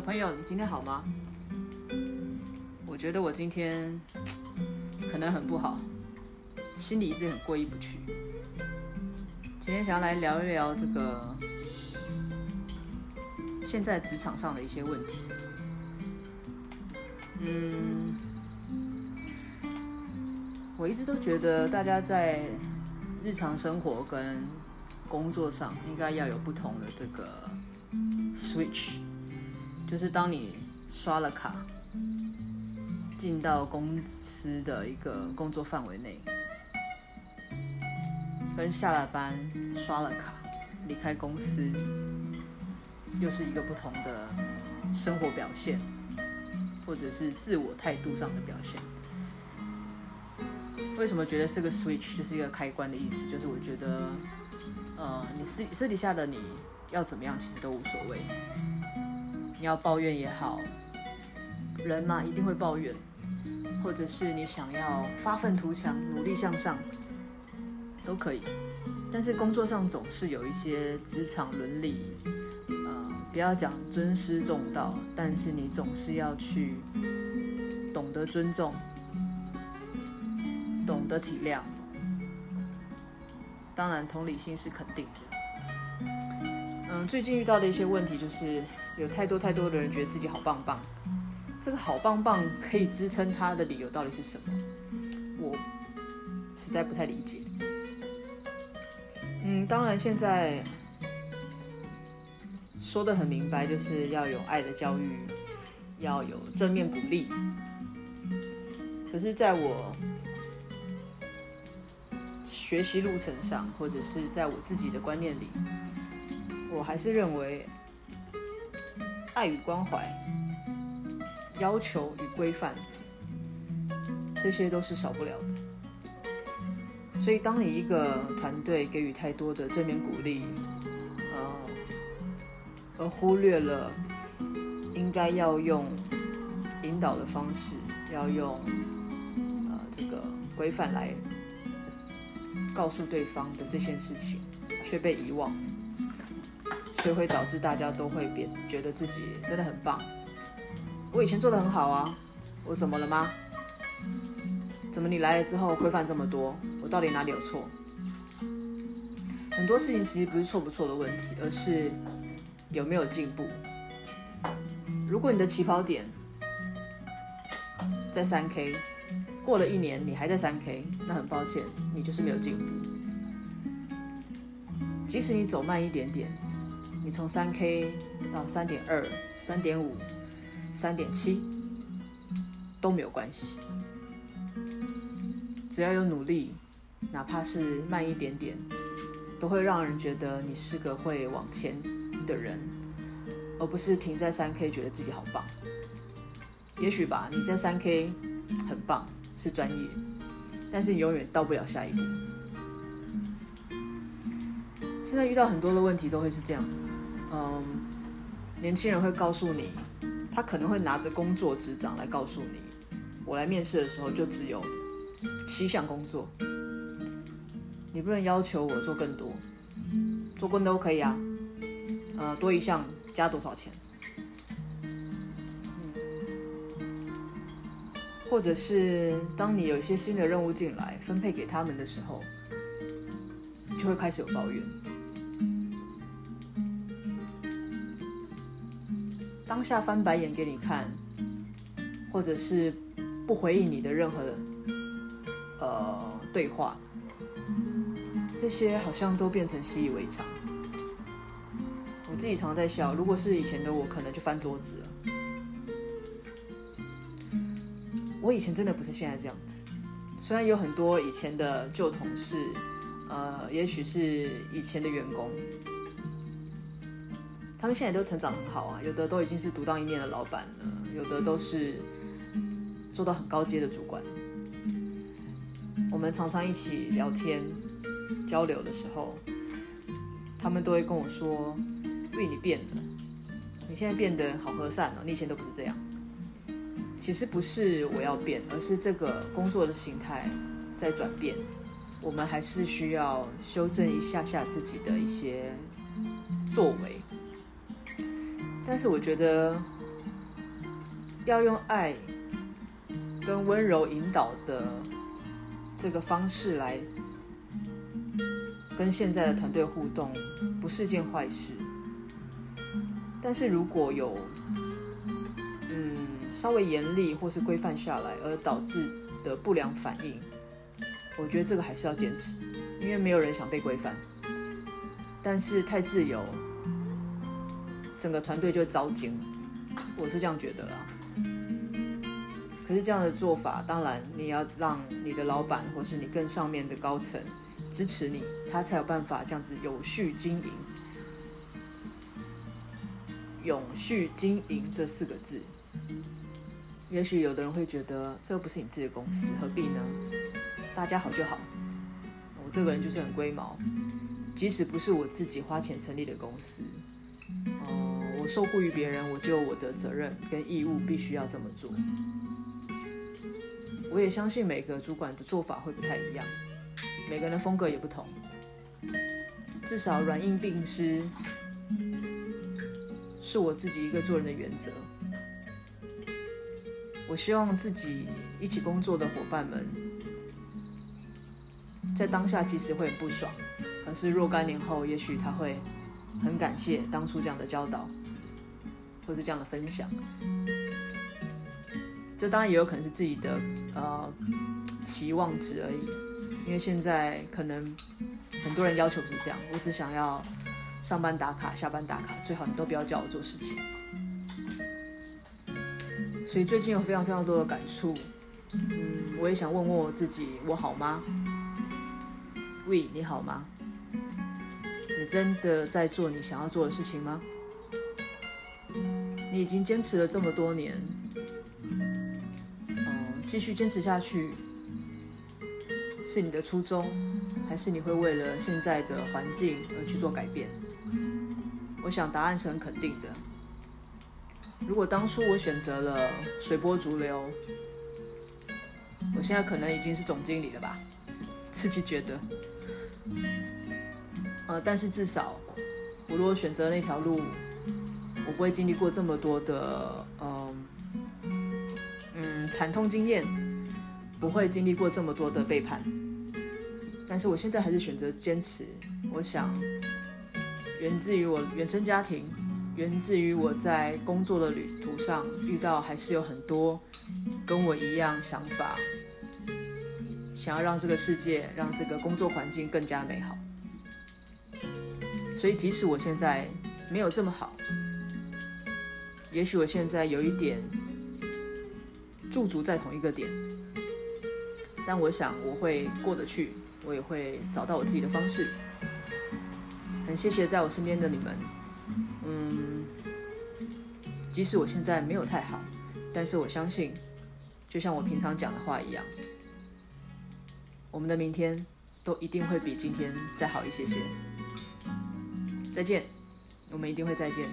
的朋友，你今天好吗？我觉得我今天可能很不好，心里一直很过意不去。今天想要来聊一聊这个现在职场上的一些问题。嗯，我一直都觉得大家在日常生活跟工作上应该要有不同的这个 switch，就是当你刷了卡进到公司的一个工作范围内，跟下了班刷了卡离开公司，又是一个不同的生活表现，或者是自我态度上的表现。为什么觉得这个 switch 就是一个开关的意思？就是我觉得。呃，你私私底下的你要怎么样，其实都无所谓。你要抱怨也好，人嘛一定会抱怨，或者是你想要发愤图强、努力向上，都可以。但是工作上总是有一些职场伦理，呃，不要讲尊师重道，但是你总是要去懂得尊重，懂得体谅。当然，同理心是肯定的。嗯，最近遇到的一些问题就是，有太多太多的人觉得自己好棒棒。这个好棒棒可以支撑他的理由到底是什么？我实在不太理解。嗯，当然现在说得很明白，就是要有爱的教育，要有正面鼓励。可是，在我学习路程上，或者是在我自己的观念里，我还是认为爱与关怀、要求与规范，这些都是少不了的。所以，当你一个团队给予太多的正面鼓励，呃，而忽略了应该要用引导的方式，要用呃这个规范来。告诉对方的这件事情，却被遗忘，所以会导致大家都会变，觉得自己真的很棒。我以前做得很好啊，我怎么了吗？怎么你来了之后规范这么多，我到底哪里有错？很多事情其实不是错不错的问题，而是有没有进步。如果你的起跑点在三 K。过了一年，你还在三 K，那很抱歉，你就是没有进步。即使你走慢一点点，你从三 K 到三点二、三点五、三点七都没有关系。只要有努力，哪怕是慢一点点，都会让人觉得你是个会往前的人，而不是停在三 K 觉得自己好棒。也许吧，你在三 K 很棒。是专业，但是你永远到不了下一步。现在遇到很多的问题都会是这样子，嗯，年轻人会告诉你，他可能会拿着工作执掌来告诉你，我来面试的时候就只有七项工作，你不能要求我做更多，做更多可以啊，呃，多一项加多少钱？或者是当你有一些新的任务进来，分配给他们的时候，就会开始有抱怨。当下翻白眼给你看，或者是不回应你的任何呃对话，这些好像都变成习以为常。我自己常在笑，如果是以前的我，可能就翻桌子了。我以前真的不是现在这样子，虽然有很多以前的旧同事，呃，也许是以前的员工，他们现在都成长很好啊，有的都已经是独当一面的老板了，有的都是做到很高阶的主管。我们常常一起聊天交流的时候，他们都会跟我说：“为你变了，你现在变得好和善了，你以前都不是这样。”其实不是我要变，而是这个工作的形态在转变。我们还是需要修正一下下自己的一些作为。但是我觉得要用爱跟温柔引导的这个方式来跟现在的团队互动，不是件坏事。但是如果有嗯稍微严厉或是规范下来而导致的不良反应，我觉得这个还是要坚持，因为没有人想被规范。但是太自由，整个团队就糟践，我是这样觉得啦。可是这样的做法，当然你要让你的老板或是你更上面的高层支持你，他才有办法这样子有序经营。永续经营这四个字，也许有的人会觉得这不是你自己的公司，何必呢？大家好就好。我这个人就是很龟毛，即使不是我自己花钱成立的公司，受雇于别人，我就有我的责任跟义务，必须要这么做。我也相信每个主管的做法会不太一样，每个人的风格也不同。至少软硬并施是我自己一个做人的原则。我希望自己一起工作的伙伴们，在当下其实会很不爽，可是若干年后，也许他会很感谢当初这样的教导，或是这样的分享。这当然也有可能是自己的呃期望值而已，因为现在可能很多人要求是这样，我只想要上班打卡，下班打卡，最好你都不要叫我做事情。所以最近有非常非常多的感触，嗯，我也想问问我自己，我好吗？喂，你好吗？你真的在做你想要做的事情吗？你已经坚持了这么多年。嗯继续坚持下去，是你的初衷，还是你会为了现在的环境而去做改变？我想答案是很肯定的。如果当初我选择了随波逐流，我现在可能已经是总经理了吧？自己觉得。呃，但是至少我如果选择那条路，我不会经历过这么多的，嗯、嗯。惨痛经验，不会经历过这么多的背叛，但是我现在还是选择坚持。我想，源自于我原生家庭，源自于我在工作的旅途上遇到还是有很多跟我一样想法，想要让这个世界，让这个工作环境更加美好。所以，即使我现在没有这么好，也许我现在有一点。驻足在同一个点，但我想我会过得去，我也会找到我自己的方式。很谢谢在我身边的你们，嗯，即使我现在没有太好，但是我相信，就像我平常讲的话一样，我们的明天都一定会比今天再好一些些。再见，我们一定会再见。